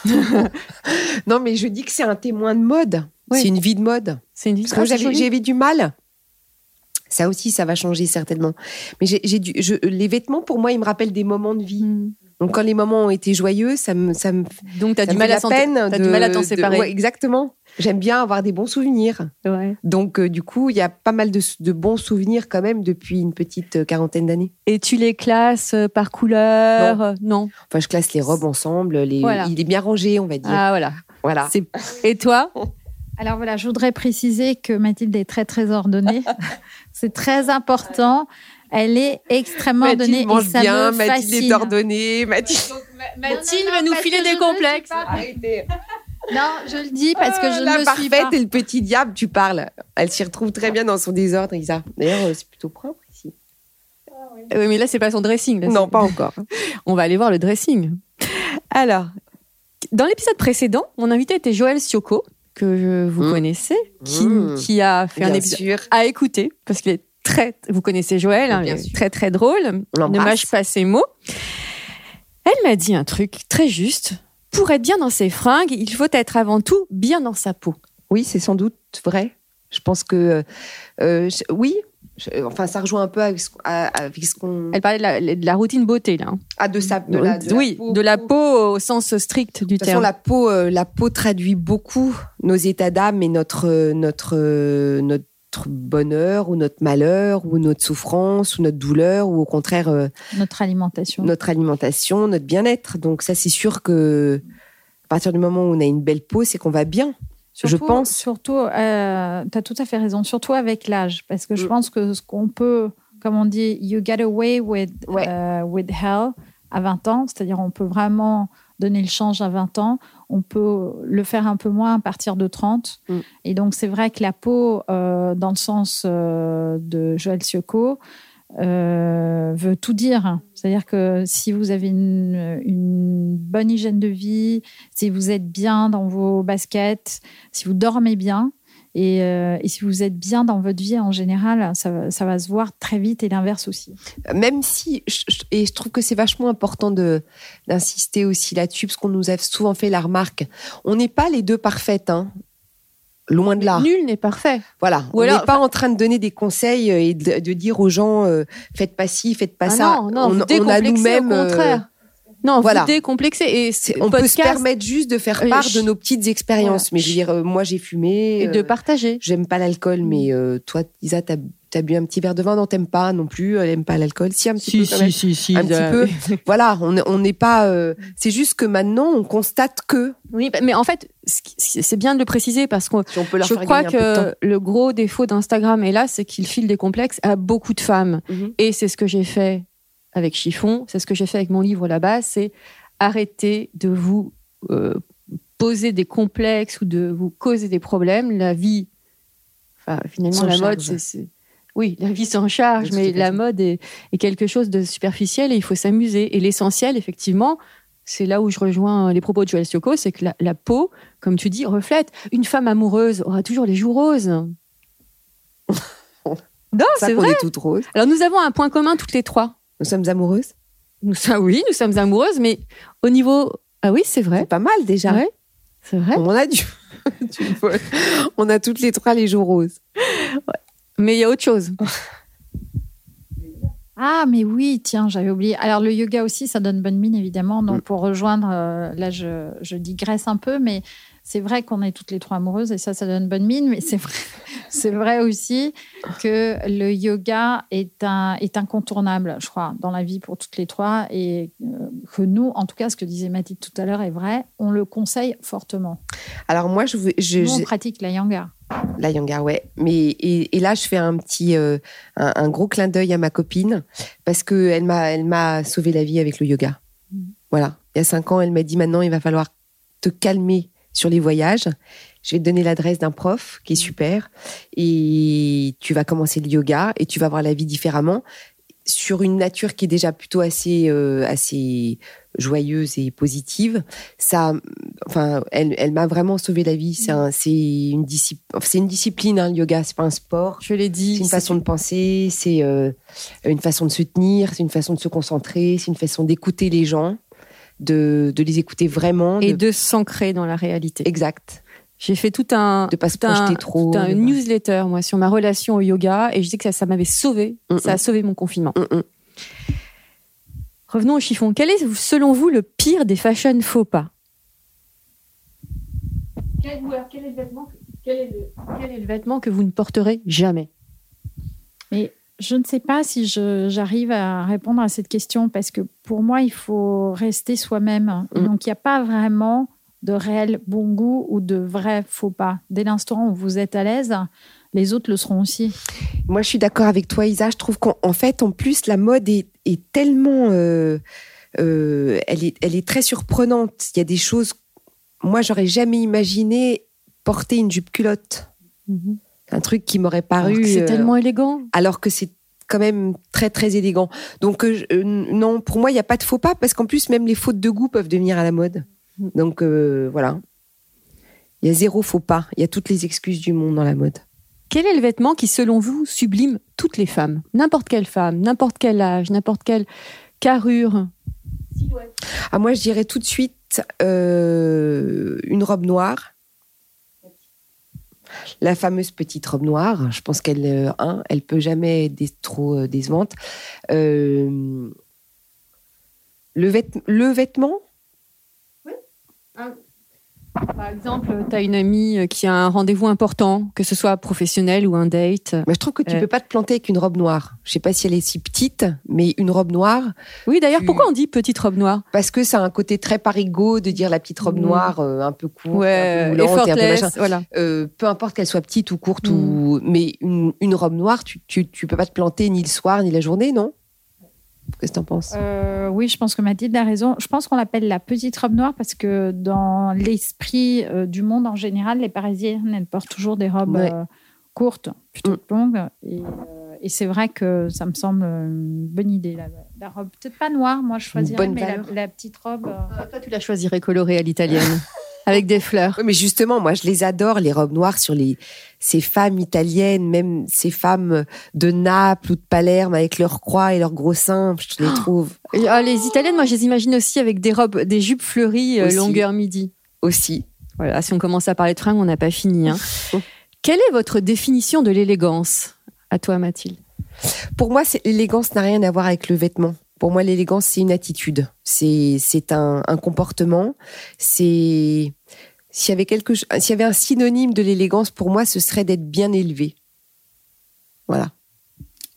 [LAUGHS] non, mais je dis que c'est un témoin de mode. C'est une vie de mode. c'est une vie Parce que Ah, j'avais du mal. Ça aussi, ça va changer certainement. Mais j'ai je, les vêtements, pour moi, ils me rappellent des moments de vie. Mm. Donc, quand les moments ont été joyeux, ça me, ça me, Donc t'as du du mal à t'en séparer. ouais, exactement. J'aime bien avoir des bons souvenirs. Ouais. Donc, euh, du coup, il y a pas mal de, de bons souvenirs quand même depuis une petite euh, quarantaine d'années. Et tu les classes euh, par couleur? Non. non. Enfin, je classe les robes ensemble. Les, Voilà. Il est bien rangé, on va dire. Ah voilà. voilà. Et toi? [LAUGHS] Alors voilà, je voudrais préciser que Mathilde est très, très ordonnée. [LAUGHS] c'est très important. Elle est extrêmement Mathilde ordonnée mange et ça bien, me Mathilde fascine. est ordonnée. Mathilde. Mathilde non, va nous filer des complexes. Arrêtez. Non, je le dis parce que Ah, je la ne le suis pas. et le petit diable, tu parles. Elle s'y retrouve très bien dans son désordre, Isa. D'ailleurs, euh, c'est plutôt propre ici. Oui, mais là c'est pas son dressing. là, Non, pas encore. [LAUGHS] On va aller voir le dressing. Alors, dans l'épisode précédent, mon invité était Joël Sioko, que je- vous Mm. connaissez, qui, Mm. qui a fait un épisode sûr. à écouter, parce qu'il est très. Vous connaissez Joël, hein, il est très très drôle. On Ne mâche pas ses mots. Elle m'a dit un truc très juste. Pour être bien dans ses fringues, il faut être avant tout bien dans sa peau. Oui, c'est sans doute vrai. Je pense que. euh, je- oui. Je- enfin, ça rejoint un peu avec ce, à- avec ce qu'on. Elle parlait de la, de la routine beauté, là. hein. Ah, de, sa, de, la, de oui, la peau. de la peau au sens strict du De toute façon, terme. la peau, euh, la peau traduit beaucoup nos états d'âme et notre, euh, notre, euh, notre bonheur ou notre malheur ou notre souffrance ou notre douleur ou au contraire euh, Notre alimentation. notre alimentation, notre bien-être. Donc ça, c'est sûr que à partir du moment où on a une belle peau, c'est qu'on va bien. je pense. Surtout, euh, tu as tout à fait raison, surtout avec l'âge. Parce que je Mm. pense que ce qu'on peut, comme on dit, you get away with, Ouais. euh, with hell à 20 ans, c'est-à-dire on peut vraiment donner le change à 20 ans, on peut le faire un peu moins à partir de 30. Mm. Et donc c'est vrai que la peau, euh, dans le sens euh, de Joël Sioko, euh, veut tout dire. C'est-à-dire que si vous avez une, une bonne hygiène de vie, si vous êtes bien dans vos baskets, si vous dormez bien, et, euh, et si vous êtes bien dans votre vie en général, ça, va- ça va se voir très vite et l'inverse aussi. Même si, je- je- et je trouve que c'est vachement important de d'insister aussi là-dessus, parce qu'on nous a souvent fait la remarque. On n'est pas les deux parfaites, hein. Loin de là. Nul n'est parfait. Voilà. Ou on n'est pas en train de donner des conseils euh, et de, de dire aux gens euh, faites pas ci, faites pas Ah ça. non, non, on, on a nous-mêmes. au euh, contraire. Non, voilà. vous décomplexez. Et on peut se permettre juste de faire Euh, part ch- de nos petites expériences. Voilà. Mais je veux dire, euh, moi j'ai fumé. et de euh, partager. J'aime pas l'alcool, mais euh, toi, Isa, t'as as bu un petit verre de vin, non, t'aimes pas non plus. Elle aime pas l'alcool, si un petit peu. quand même. si, si. Un petit peu. [LAUGHS] Voilà, on on n'est pas. euh, c'est juste que maintenant, on constate que Oui, bah, mais en fait, c'est bien de le préciser parce que si on peut leur je crois peu que le gros défaut d'Instagram est là, c'est qu'il file des complexes à beaucoup de femmes. Mhm. Et c'est ce que j'ai fait avec chiffon, c'est ce que j'ai fait avec mon livre là-bas, c'est arrêter de vous euh, poser des complexes ou de vous causer des problèmes. La vie, enfin, finalement, la mode, c'est-. Oui, la vie s'en charge, mais la mode est, est quelque chose de superficiel et il faut s'amuser. Et l'essentiel, effectivement, c'est là où je rejoins les propos de Joël Sioko, c'est que la, la peau, comme tu dis, reflète. Une femme amoureuse aura toujours les joues roses. [LAUGHS] non, c'est vrai. est toutes roses. Alors nous avons un point commun toutes les trois. Nous sommes amoureuses. Nous [LAUGHS] oui, nous sommes amoureuses, mais au niveau. Ah oui, c'est vrai. C'est pas mal déjà. Ouais, c'est vrai. On a du. [LAUGHS] On a toutes les trois les joues roses. Mais il y a autre chose. [LAUGHS] Ah, mais oui, tiens, j'avais oublié. Alors, le yoga aussi, ça donne bonne mine, évidemment. Donc, Mm. pour rejoindre, euh, là, je, je digresse un peu, mais c'est vrai qu'on est toutes les trois amoureuses et ça, ça donne bonne mine. Mais c'est vrai, [LAUGHS] c'est vrai aussi que le yoga est, un, est incontournable, je crois, dans la vie pour toutes les trois. Et euh, que nous, en tout cas, ce que disait Mathilde tout à l'heure est vrai, on le conseille fortement. Alors moi, je, veux- je, Nous, on pratique la yanga. la yanga, ouais. Mais et, et là, je fais un petit, euh, un, un gros clin d'œil à ma copine parce que elle m'a, elle m'a sauvé la vie avec le yoga. Voilà. Il y a cinq ans, elle m'a dit maintenant, il va falloir te calmer sur les voyages. Je vais te donner l'adresse d'un prof qui est super et tu vas commencer le yoga et tu vas voir la vie différemment sur une nature qui est déjà plutôt assez, euh, assez joyeuse et positive. Ça, enfin, elle, elle m'a vraiment sauvé la vie. C'est un, c'est une discipline, c'est une discipline, hein, le yoga. C'est pas un sport. Je l'ai dit. C'est une façon de penser, c'est euh, une façon de se tenir, c'est une façon de se concentrer, c'est une façon d'écouter les gens, de, de les écouter vraiment. et de- de s'ancrer dans la réalité. exact. J'ai fait tout un, De pas se tout un- trop. tout un de- newsletter moi sur ma relation au yoga et je dis que ça, ça m'avait sauvé. Mm, Ça a mm. sauvé mon confinement. Mm, mm. Revenons au chiffon. Quel est selon vous le pire des fashion faux pas? Quel, est le vêtement, quel est le vêtement que vous ne porterez jamais? Mais je ne sais pas si j'arrive à répondre à cette question parce que pour moi, il faut rester soi-même. Mm. Donc, il n'y a pas vraiment de réel bon goût ou de vrai faux pas. Dès l'instant où vous êtes à l'aise, les autres le seront aussi. Moi, je suis d'accord avec toi, Isa. Je trouve qu'en en fait, en plus, la mode est, est tellement, euh, euh, elle est, elle est très surprenante. Il y a des choses. Moi, j'aurais jamais imaginé porter une jupe culotte. Un truc qui m'aurait Alors paru. que C'est euh, tellement élégant. alors que c'est quand même très très élégant. Donc euh, euh, non, pour moi il n'y a pas de faux pas parce qu'en plus même les fautes de goût peuvent devenir à la mode. Donc euh, voilà, il y a zéro faux pas. Il y a toutes les excuses du monde dans la mode. Quel est le vêtement qui, selon vous, sublime toutes les femmes? N'importe quelle femme, n'importe quel âge, n'importe quelle carrure. Ah moi je dirais tout de suite euh, une robe noire. La fameuse petite robe noire, je pense qu'elle euh, hein, elle peut jamais être trop euh, décevante. Euh, le, le vêtement, Par exemple, tu as une amie euh, qui a un rendez-vous important, que ce soit professionnel ou un date. Moi, je trouve que tu Euh. peux pas te planter avec une robe noire. Je sais pas si elle est si petite, mais une robe noire, Oui, d'ailleurs, Tu- pourquoi on dit petite robe noire? Parce que ça a un côté très parigot de dire la petite robe Mm. noire, euh, un peu courte, Ouais, un peu moulante et un peu machin. voilà. Euh, peu importe qu'elle soit petite ou courte, Mm. ou mais une, une robe noire, tu, tu, tu peux pas te planter ni le soir ni la journée, non? Qu'est-ce que t'en penses? Euh, oui, je pense que Mathilde a raison. Je pense qu'on l'appelle la petite robe noire parce que dans l'esprit euh, du monde en général, les Parisiennes, elles portent toujours des robes Ouais. euh, courtes, plutôt Mm. que longues. Et, euh, et c'est vrai que ça me semble une bonne idée. La, la robe, peut-être pas noire, moi je choisirais, mais la, la petite robe. euh, Toi, tu la choisirais colorée à l'italienne, [LAUGHS] avec des fleurs. Oui, mais justement, moi, je les adore, les robes noires sur les, ces femmes italiennes, même ces femmes de Naples ou de Palerme avec leurs croix et leurs gros seins, je les trouve Et, ah, les italiennes, moi, je les imagine aussi avec des robes, des jupes fleuries, euh, Aussi. longueur midi. aussi. Voilà, si on commence à parler de fringues, on n'a pas fini. hein. Quelle est votre définition de l'élégance À toi, Mathilde? Pour moi, l'élégance n'a rien à voir avec le vêtement. Pour moi, l'élégance, c'est une attitude. C'est, c'est un, un comportement. C'est, s'il y avait quelque chose, s'il y avait un synonyme de l'élégance, pour moi, ce serait d'être bien élevé. Voilà.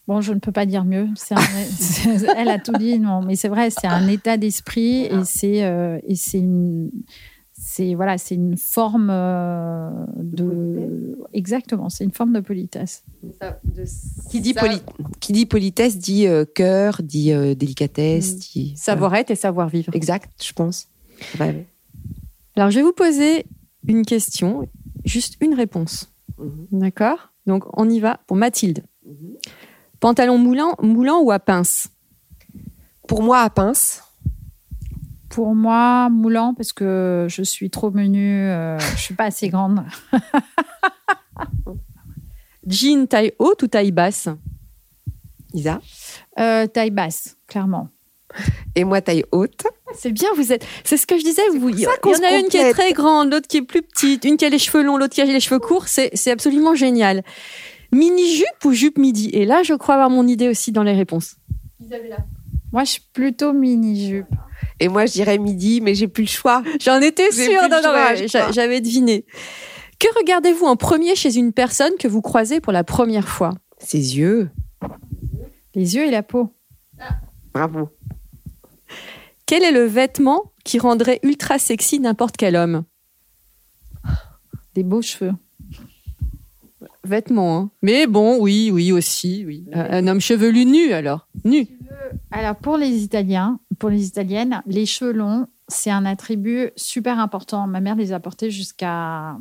Bon, je ne peux pas dire mieux. Un- [LAUGHS] elle a tout dit, non, mais c'est vrai, c'est un état d'esprit et c'est euh, et c'est une c'est voilà, c'est une forme euh, de exactement, c'est une forme de politesse. Qui dit, poli- qui dit politesse dit euh, cœur, dit euh, délicatesse, Mm. dit Savoir-être et savoir-vivre. Voilà. Exact, je pense. Ouais. Alors, je vais vous poser une question, juste une réponse. Mhm. D'accord? Donc, on y va pour Mathilde. Pantalon moulant, moulant ou à pince? Pour moi, à pince, Pour moi, moulant parce que je suis trop menue, euh, je suis pas assez grande. [LAUGHS] Jean taille haute ou taille basse? Isa, Euh, taille basse, clairement. et moi taille haute. C'est bien, vous êtes. C'est ce que je disais. Vous, il y en a une qui est très grande, l'autre qui est plus petite, une qui a les cheveux longs, l'autre qui a les cheveux courts. C'est absolument génial. Mini jupe ou jupe midi? Et là, je crois avoir mon idée aussi dans les réponses. Moi, je suis plutôt mini-jupe. Et moi, je dirais midi, mais j'ai plus le choix. J'en étais sûre. Non, j'avais deviné. Que regardez-vous en premier chez une personne que vous croisez pour la première fois? Ses yeux. Les yeux et la peau. Bravo. Quel est le vêtement qui rendrait ultra sexy n'importe quel homme? Des beaux cheveux. Vêtements, hein. Mais bon, oui, oui, aussi, oui. Un homme chevelu nu, alors. Nu. Alors, pour les Italiens, pour les Italiennes, les cheveux longs, c'est un attribut super important. Ma mère les a portés jusqu'à,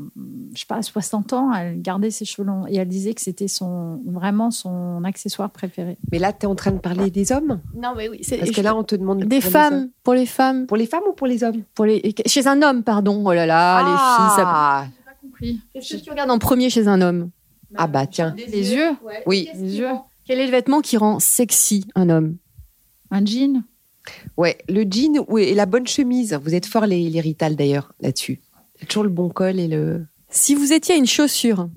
je sais pas, 60 ans. Elle gardait ses cheveux longs et elle disait que c'était son, vraiment son accessoire préféré. Mais là, tu es en train de parler des hommes? Non, mais oui. C'est Parce que là, on te demande des femmes, pour les femmes, Pour les femmes ou pour les hommes? Pour les chez un homme, pardon. Oh là là, les filles, ça. Ah, Pas compris. Qu'est-ce que tu regardes en premier chez un homme ah bah tiens. Les yeux, Oui. les yeux, Quel est le vêtement qui rend sexy un homme? Un jean? Ouais, le jean oui, et la bonne chemise. Vous êtes fort les, les Rital d'ailleurs là-dessus. C'est toujours le bon col et le. Si vous étiez une chaussure,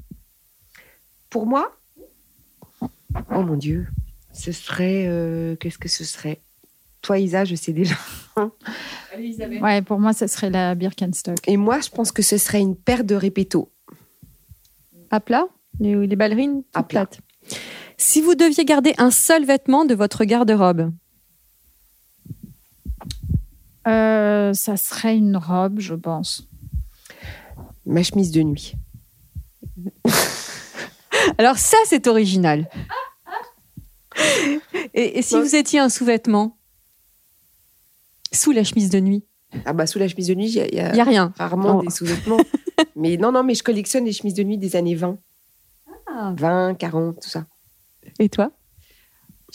Pour moi? Oh mon Dieu. Ce serait. euh, Qu'est-ce que ce serait? Toi, Isa, je sais déjà. [LAUGHS] Ouais, pour moi, ça serait la Birkenstock. Et moi, je pense que ce serait une paire de répétos. à plat, les, les ballerines À plat. Si vous deviez garder un seul vêtement de votre garde-robe, Euh, ça serait une robe, je pense. Ma chemise de nuit. [LAUGHS] alors ça c'est original. [LAUGHS] Et, et si Ouais. vous étiez un sous-vêtement sous la chemise de nuit, Ah bah sous la chemise de nuit, il y a, y rien. rarement des sous-vêtements. [LAUGHS] mais non, non, mais je collectionne les chemises de nuit des années 20. Ah. 20, 40, tout ça. Et toi?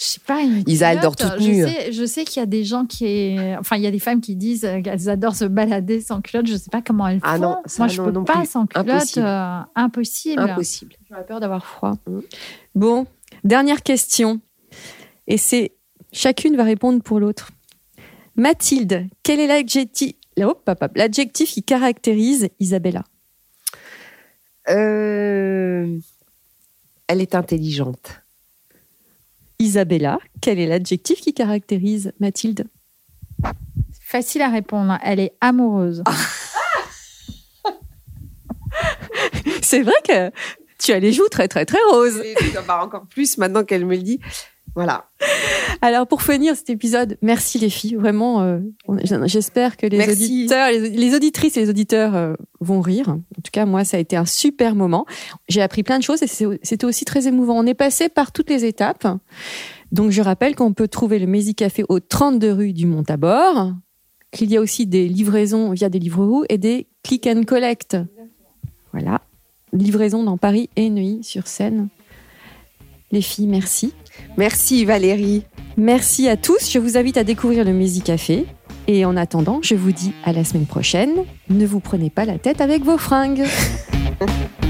Je sais pas. Une Isa, elle dort toute nue. Je sais, je sais qu'il y a des gens qui, enfin, il y a des femmes qui disent qu'elles adorent se balader sans culotte. Je sais pas comment elles font. Ah non, ça, Moi, je non, peux non pas plus. sans culotte. Impossible. euh, impossible. Impossible. J'aurais peur d'avoir froid. Mm. Bon, dernière question. Et c'est chacune va répondre pour l'autre. Mathilde, quel est l'adjectif l'adjectif qui caractérise Isabella? Euh, Elle est intelligente. Isabella, quel est l'adjectif qui caractérise Mathilde? Facile à répondre. Elle est amoureuse. C'est vrai que tu as les joues très très très roses. Bah, encore plus maintenant qu'elle me le dit. Voilà. Alors pour finir cet épisode, merci les filles, vraiment. euh, J'espère que les Merci. auditeurs, les, les auditrices et les auditeurs euh, vont rire. En tout cas, moi, ça a été un super moment. J'ai appris plein de choses et c'était aussi très émouvant. On est passé par toutes les étapes. Donc je rappelle qu'on peut trouver le Mézi Café au 32 rue du Montabor, qu'il y a aussi des livraisons via des livres et des click and collect. Voilà, livraison dans Paris et Neuilly-sur-Seine. Les filles, merci. Merci Valérie. Merci à tous. Je vous invite à découvrir le Mézi Café. Et en attendant, je vous dis à la semaine prochaine. Ne vous prenez pas la tête avec vos fringues. [LAUGHS]